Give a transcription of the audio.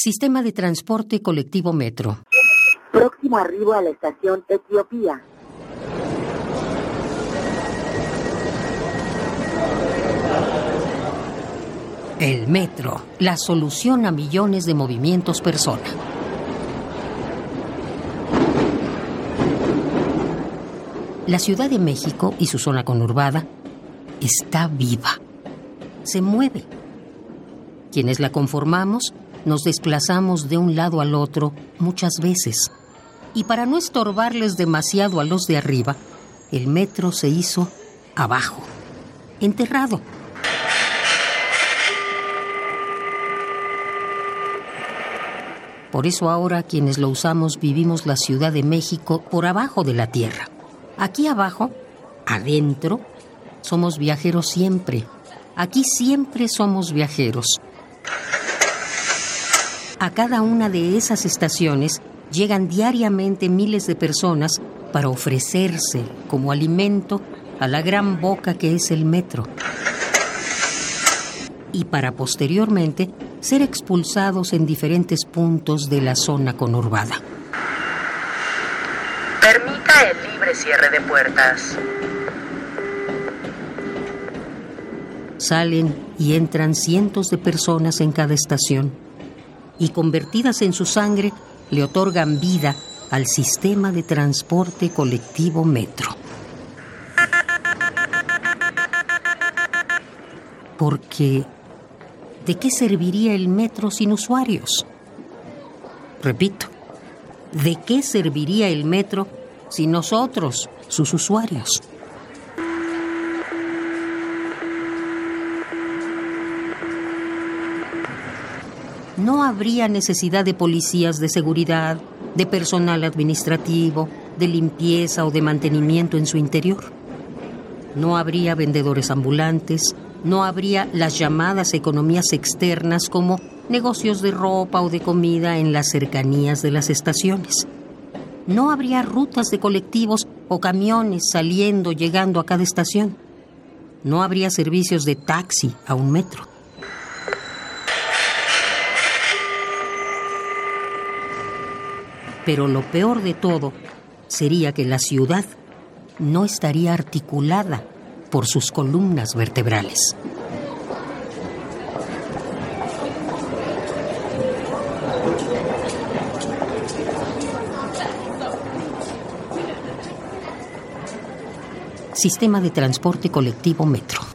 Sistema de transporte colectivo Metro. Próximo arribo a la estación Etiopía. El metro, la solución a millones de movimientos persona. La Ciudad de México y su zona conurbada está viva. Se mueve. Quienes la conformamos nos desplazamos de un lado al otro muchas veces. Y para no estorbarles demasiado a los de arriba, el metro se hizo abajo, enterrado. Por eso ahora quienes lo usamos vivimos la Ciudad de México por abajo de la Tierra. Aquí abajo, adentro, somos viajeros siempre. Aquí siempre somos viajeros. A cada una de esas estaciones llegan diariamente miles de personas para ofrecerse como alimento a la gran boca que es el metro y para posteriormente ser expulsados en diferentes puntos de la zona conurbada. Permita el libre cierre de puertas. Salen y entran cientos de personas en cada estación y convertidas en su sangre le otorgan vida al sistema de transporte colectivo metro. Porque, ¿de qué serviría el metro sin usuarios? Repito, ¿de qué serviría el metro sin nosotros, sus usuarios? No habría necesidad de policías de seguridad, de personal administrativo, de limpieza o de mantenimiento en su interior. No habría vendedores ambulantes, no habría las llamadas economías externas como negocios de ropa o de comida en las cercanías de las estaciones. No habría rutas de colectivos o camiones saliendo, llegando a cada estación. No habría servicios de taxi a un metro. Pero lo peor de todo sería que la ciudad no estaría articulada por sus columnas vertebrales. Sistema de Transporte Colectivo Metro.